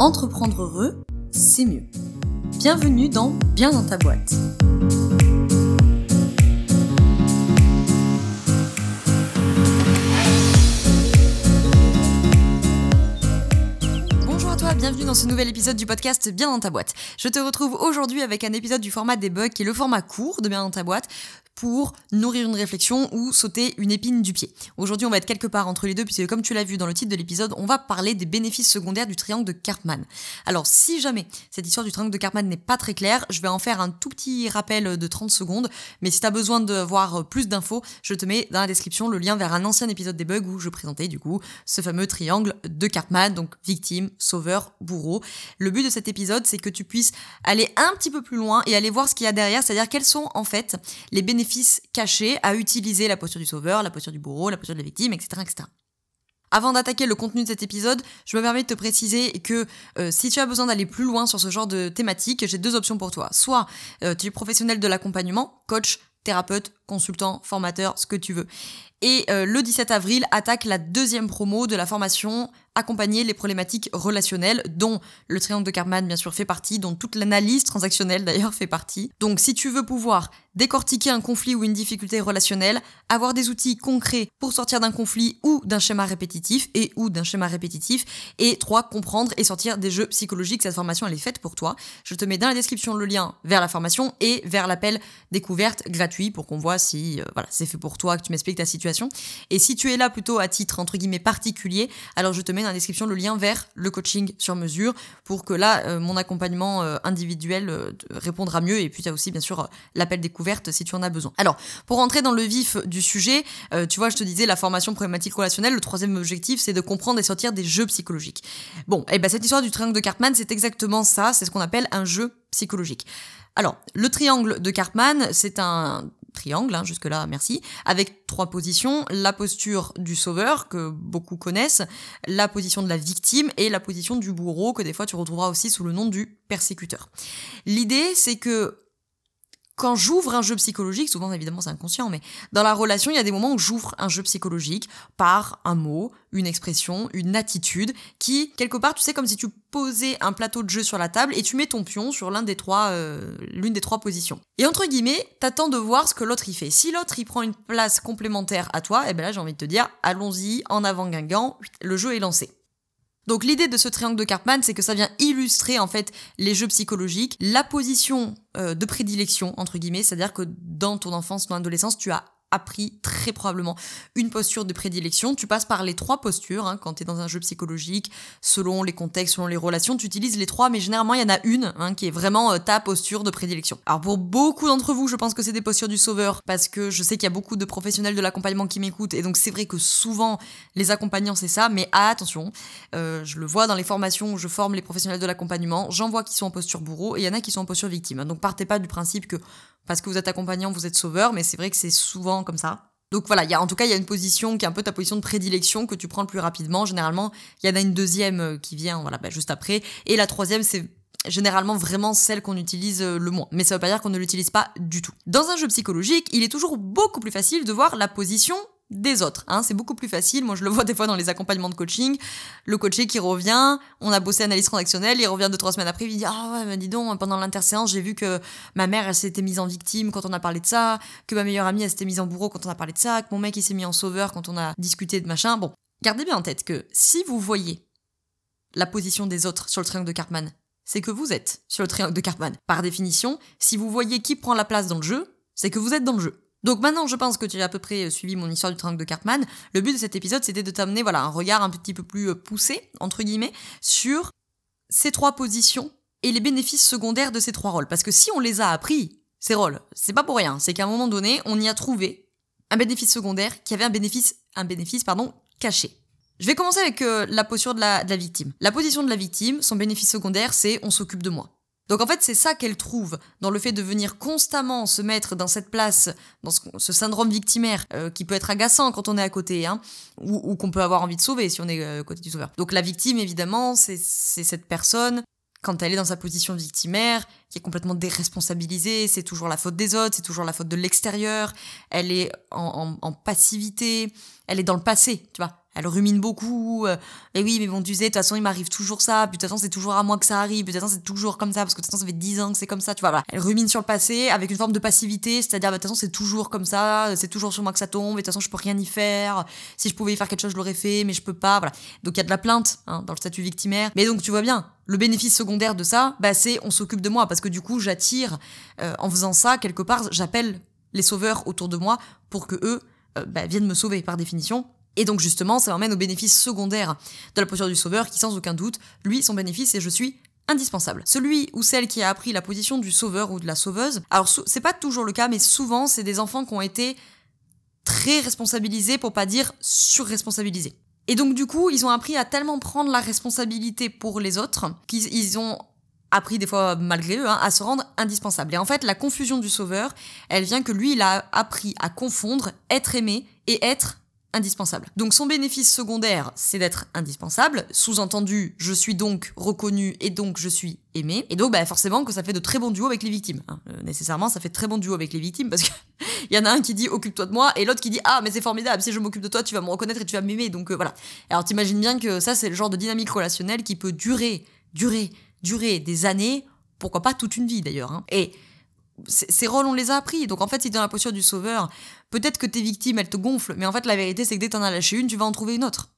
Entreprendre heureux, c'est mieux. Bienvenue dans Bien dans ta boîte. Bonjour à toi, bienvenue dans ce nouvel épisode du podcast Bien dans ta boîte. Je te retrouve aujourd'hui avec un épisode du format debug qui est le format court de Bien dans ta boîte pour nourrir une réflexion ou sauter une épine du pied. Aujourd'hui, on va être quelque part entre les deux, puisque comme tu l'as vu dans le titre de l'épisode, on va parler des bénéfices secondaires du triangle de Karpman. Alors, si jamais cette histoire du triangle de Karpman n'est pas très claire, je vais en faire un tout petit rappel de 30 secondes, mais si tu as besoin de voir plus d'infos, je te mets dans la description le lien vers un ancien épisode des bugs où je présentais du coup ce fameux triangle de Karpman, donc victime, sauveur, bourreau. Le but de cet épisode, c'est que tu puisses aller un petit peu plus loin et aller voir ce qu'il y a derrière, c'est-à-dire quels sont en fait les bénéfices cachés à utiliser la posture du sauveur, la posture du bourreau, la posture de la victime, etc. etc. Avant d'attaquer le contenu de cet épisode, je me permets de te préciser que euh, si tu as besoin d'aller plus loin sur ce genre de thématique, j'ai deux options pour toi. Soit euh, tu es professionnel de l'accompagnement, coach, thérapeute, consultant, formateur, ce que tu veux. Et euh, le 17 avril attaque la deuxième promo de la formation accompagner les problématiques relationnelles, dont le triangle de Karpman bien sûr fait partie, dont toute l'analyse transactionnelle d'ailleurs fait partie. Donc si tu veux pouvoir décortiquer un conflit ou une difficulté relationnelle, avoir des outils concrets pour sortir d'un conflit ou d'un schéma répétitif et ou d'un schéma répétitif, et trois, comprendre et sortir des jeux psychologiques, cette formation elle est faite pour toi. Je te mets dans la description le lien vers la formation et vers l'appel découverte gratuit pour qu'on voit si euh, voilà, c'est fait pour toi, que tu m'expliques ta situation. Et si tu es là plutôt à titre entre guillemets particulier, alors je te mets dans la description le lien vers le coaching sur mesure pour que là, euh, mon accompagnement euh, individuel euh, répondra mieux. Et puis, tu as aussi, bien sûr, l'appel découverte si tu en as besoin. Alors, pour rentrer dans le vif du sujet, tu vois, je te disais, la formation problématique relationnelle, le troisième objectif, c'est de comprendre et sortir des jeux psychologiques. Bon, et eh ben cette histoire du triangle de Cartman, c'est exactement ça, c'est ce qu'on appelle un jeu psychologique. Alors, le triangle de Cartman, c'est un hein, jusque-là, merci, avec trois positions, la posture du sauveur, que beaucoup connaissent, la position de la victime et la position du bourreau, que des fois tu retrouveras aussi sous le nom du persécuteur. L'idée, c'est que quand j'ouvre un jeu psychologique, souvent évidemment c'est inconscient, mais dans la relation, il y a des moments où j'ouvre un jeu psychologique par un mot, une expression, une attitude, qui, quelque part, tu sais, comme si tu posais un plateau de jeu sur la table et tu mets ton pion sur euh, l'une des trois positions. Et entre guillemets, t'attends de voir ce que l'autre y fait. Si l'autre il prend une place complémentaire à toi, eh ben là j'ai envie de te dire, allons-y, en avant Guingamp, le jeu est lancé. Donc l'idée de ce triangle de Karpman, c'est que ça vient illustrer en fait les jeux psychologiques, la position euh, de prédilection entre guillemets, c'est-à-dire que dans ton enfance, ton adolescence, tu as appris très probablement une posture de prédilection. Tu passes par les trois postures hein, quand tu es dans un jeu psychologique, selon les contextes, selon les relations, tu utilises les trois, mais généralement il y en a une hein, qui est vraiment euh, ta posture de prédilection. Alors pour beaucoup d'entre vous, je pense que c'est des postures du sauveur, parce que je sais qu'il y a beaucoup de professionnels de l'accompagnement qui m'écoutent, et donc c'est vrai que souvent les accompagnants c'est ça, mais attention, euh, je le vois dans les formations où je forme les professionnels de l'accompagnement, j'en vois qui sont en posture bourreau, et il y en a qui sont en posture victime. Donc partez pas du principe que parce que vous êtes accompagnant, vous êtes sauveur, mais c'est vrai que c'est souvent comme ça. Donc voilà, y a, en tout cas, il y a une position qui est un peu ta position de prédilection que tu prends le plus rapidement. Généralement, il y en a une deuxième euh, qui vient voilà, bah, juste après. Et la troisième, c'est généralement vraiment celle qu'on utilise euh, le moins. Mais ça veut pas dire qu'on ne l'utilise pas du tout. Dans un jeu psychologique, il est toujours beaucoup plus facile de voir la position des autres. Hein. C'est beaucoup plus facile. Moi, je le vois des fois dans les accompagnements de coaching. Le coaché qui revient, on a bossé analyse transactionnelle, il revient deux, trois semaines après, il dit Ah ouais, mais dis donc, pendant l'interséance, j'ai vu que ma mère, elle s'était mise en victime quand on a parlé de ça, que ma meilleure amie, elle s'était mise en bourreau quand on a parlé de ça, que mon mec, il s'est mis en sauveur quand on a discuté de machin. Bon, gardez bien en tête que si vous voyez la position des autres sur le triangle de Cartman, c'est que vous êtes sur le triangle de Cartman. Par définition, si vous voyez qui prend la place dans le jeu, c'est que vous êtes dans le jeu. Donc maintenant, je pense que tu as à peu près euh, suivi mon histoire du triangle de Cartman. Le but de cet épisode, c'était de t'amener voilà, un regard un petit peu plus euh, poussé, entre guillemets, sur ces trois positions et les bénéfices secondaires de ces trois rôles. Parce que si on les a appris, ces rôles, c'est pas pour rien. C'est qu'à un moment donné, on y a trouvé un bénéfice secondaire qui avait un bénéfice, un bénéfice pardon, caché. Je vais commencer avec euh, la posture de la, de la victime. La position de la victime, son bénéfice secondaire, c'est on s'occupe de moi. Donc en fait, c'est ça qu'elle trouve dans le fait de venir constamment se mettre dans cette place, dans ce, syndrome victimaire euh, qui peut être agaçant quand on est à côté, hein, ou, qu'on peut avoir envie de sauver si on est euh, côté du sauveur. Donc la victime, évidemment, c'est cette personne quand elle est dans sa position victimaire, qui est complètement déresponsabilisée, c'est toujours la faute des autres, c'est toujours la faute de l'extérieur, elle est en, en, passivité, elle est dans le passé, tu vois. Elle rumine beaucoup. euh, et oui, mais bon, tu sais, de toute façon, il m'arrive toujours ça. Puis de toute façon, c'est toujours à moi que ça arrive. Puis de toute façon, c'est toujours comme ça. Parce que de toute façon, ça fait 10 ans que c'est comme ça. Tu vois, voilà. Elle rumine sur le passé avec une forme de passivité. C'est-à-dire, bah, de toute façon, c'est toujours comme ça. C'est toujours sur moi que ça tombe. Et de toute façon, je peux rien y faire. Si je pouvais y faire quelque chose, je l'aurais fait. Mais je peux pas. Voilà. Donc, il y a de la plainte hein, dans le statut victimaire. Mais donc, tu vois bien. Le bénéfice secondaire de ça, bah, c'est on s'occupe de moi. Parce que du coup, j'attire, euh, en faisant ça, quelque part, j'appelle les sauveurs autour de moi pour que eux euh, bah, viennent me sauver par définition. Et donc justement, ça m'emmène au bénéfice secondaire de la posture du sauveur qui, sans aucun doute, lui, son bénéfice, c'est je suis indispensable. Celui ou celle qui a appris la position du sauveur ou de la sauveuse, alors c'est pas toujours le cas, mais souvent, c'est des enfants qui ont été très responsabilisés, pour pas dire surresponsabilisés. Et donc du coup, ils ont appris à tellement prendre la responsabilité pour les autres qu'ils ils ont appris des fois malgré eux hein, à se rendre indispensables. Et en fait, la confusion du sauveur, elle vient que lui, il a appris à confondre être aimé et être indispensable. Donc son bénéfice secondaire, c'est d'être indispensable. Sous-entendu, je suis donc reconnu et donc je suis aimé. Et donc bah, forcément que ça fait de très bons duos avec les victimes. hein. Euh, nécessairement, ça fait de très bons duos avec les victimes parce que il y en a un qui dit occupe-toi de moi et l'autre qui dit ah mais c'est formidable, si je m'occupe de toi, tu vas me reconnaître et tu vas m'aimer. Donc euh, voilà. Alors t'imagines bien que ça c'est le genre de dynamique relationnelle qui peut durer, durer, durer des années, pourquoi pas toute une vie d'ailleurs. hein. Et ces rôles, on les a appris. Donc en fait, si t'es dans la posture du sauveur, peut-être que tes victimes, elles te gonflent, mais en fait, la vérité, c'est que dès que t'en as lâché une, tu vas en trouver une autre.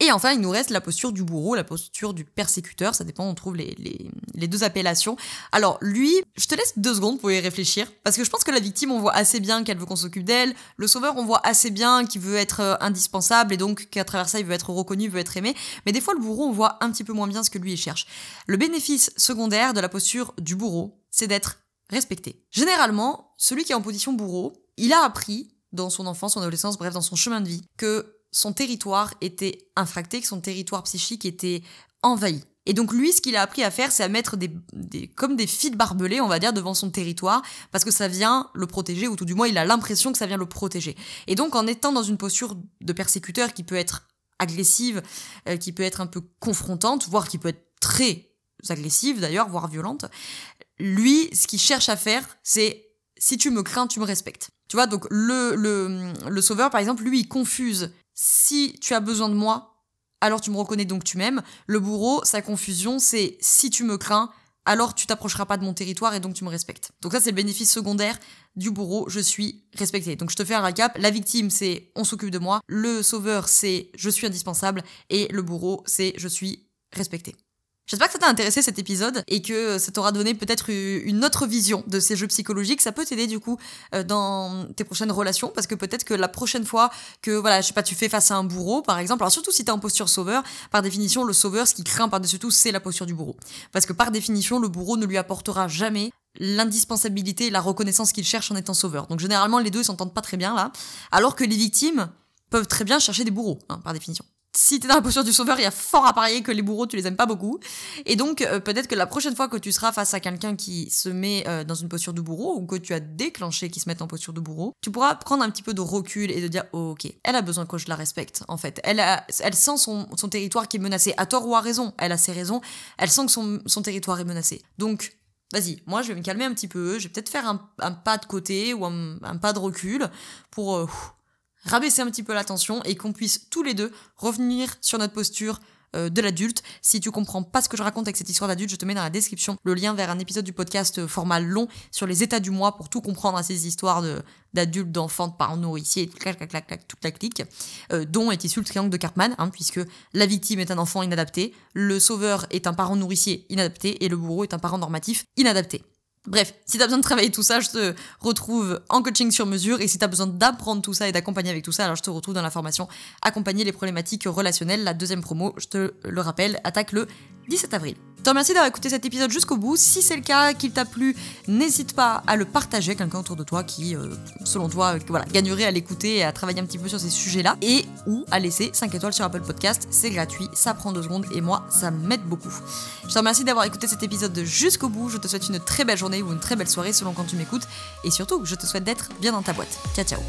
Et enfin, il nous reste la posture du bourreau, la posture du persécuteur, ça dépend, on trouve les, les, les deux appellations. Alors lui, je te laisse deux secondes pour y réfléchir, parce que je pense que la victime, on voit assez bien qu'elle veut qu'on s'occupe d'elle, le sauveur, on voit assez bien qu'il veut être euh, indispensable, et donc qu'à travers ça, il veut être reconnu, il veut être aimé, mais des fois, le bourreau, on voit un petit peu moins bien ce que lui, il cherche. Le bénéfice secondaire de la posture du bourreau, c'est d'être respecté. Généralement, celui qui est en position bourreau, il a appris dans son enfance, son adolescence, bref, dans son chemin de vie, que son territoire était infracté, que son territoire psychique était envahi. Et donc lui, ce qu'il a appris à faire, c'est à mettre des, des- comme des fils barbelés, on va dire, devant son territoire, parce que ça vient le protéger, ou tout du moins il a l'impression que ça vient le protéger. Et donc en étant dans une posture de persécuteur qui peut être agressive, euh, qui peut être un peu confrontante, voire qui peut être très agressive d'ailleurs, voire violente, lui, ce qu'il cherche à faire, c'est si tu me crains, tu me respectes. Tu vois, donc le, le, le sauveur, par exemple, lui, il confuse si tu as besoin de moi, alors tu me reconnais donc tu m'aimes. Le bourreau, sa confusion, c'est si tu me crains, alors tu t'approcheras pas de mon territoire et donc tu me respectes. Donc ça, c'est le bénéfice secondaire du bourreau, je suis respecté. Donc je te fais un récap. La victime, c'est on s'occupe de moi. Le sauveur, c'est je suis indispensable. Et le bourreau, c'est je suis respecté. J'espère que ça t'a intéressé cet épisode et que ça t'aura donné peut-être une autre vision de ces jeux psychologiques. Ça peut t'aider du coup euh, dans tes prochaines relations parce que peut-être que la prochaine fois que voilà, je sais pas, tu fais face à un bourreau par exemple, alors surtout si t'es en posture sauveur, par définition le sauveur ce qui craint par-dessus tout c'est la posture du bourreau. Parce que par définition le bourreau ne lui apportera jamais l'indispensabilité et la reconnaissance qu'il cherche en étant sauveur. Donc généralement les deux ils s'entendent pas très bien là, alors que les victimes peuvent très bien chercher des bourreaux hein, par définition si t'es dans la posture du sauveur, il y a fort à parier que les bourreaux, tu les aimes pas beaucoup. Et donc, euh, peut-être que la prochaine fois que tu seras face à quelqu'un qui se met euh, dans une posture de bourreau, ou que tu as déclenché qui se met en posture de bourreau, tu pourras prendre un petit peu de recul et de dire, oh, ok, elle a besoin que je la respecte, en fait. Elle, a, elle sent son, territoire qui est menacé, à tort ou à raison. Elle a ses raisons, elle sent que son, territoire est menacé. Donc, vas-y, moi je vais me calmer un petit peu, je vais peut-être faire un, pas de côté ou un, un pas de recul pour... euh, rabaisser un petit peu la tension et qu'on puisse tous les deux revenir sur notre posture euh, de l'adulte. Si tu comprends pas ce que je raconte avec cette histoire d'adulte, je te mets dans la description le lien vers un épisode du podcast euh, format long sur les états du mois pour tout comprendre à ces histoires de d'adultes, d'enfants, de parents nourriciers, clac, clac, clac, clac, toute la clique, euh, dont est issu le triangle de Cartman, hein, puisque la victime est un enfant inadapté, le sauveur est un parent nourricier inadapté et le bourreau est un parent normatif inadapté. Bref, si t'as besoin de travailler tout ça, je te retrouve en coaching sur mesure. Et si t'as besoin d'apprendre tout ça et d'accompagner avec tout ça, alors je te retrouve dans la formation Accompagner les problématiques relationnelles. La deuxième promo, je te le rappelle, attaque le 17 avril. Je te remercie d'avoir écouté cet épisode jusqu'au bout. Si c'est le cas, qu'il t'a plu, n'hésite pas à le partager avec quelqu'un autour de toi qui, euh, selon toi, euh, voilà, gagnerait à l'écouter et à travailler un petit peu sur ces sujets-là. Et ou à laisser 5 étoiles sur Apple Podcast. C'est gratuit, ça prend deux secondes et moi, ça m'aide beaucoup. Je te remercie d'avoir écouté cet épisode jusqu'au bout. Je te souhaite une très belle journée ou une très belle soirée selon quand tu m'écoutes. Et surtout, je te souhaite d'être bien dans ta boîte. Ciao, ciao.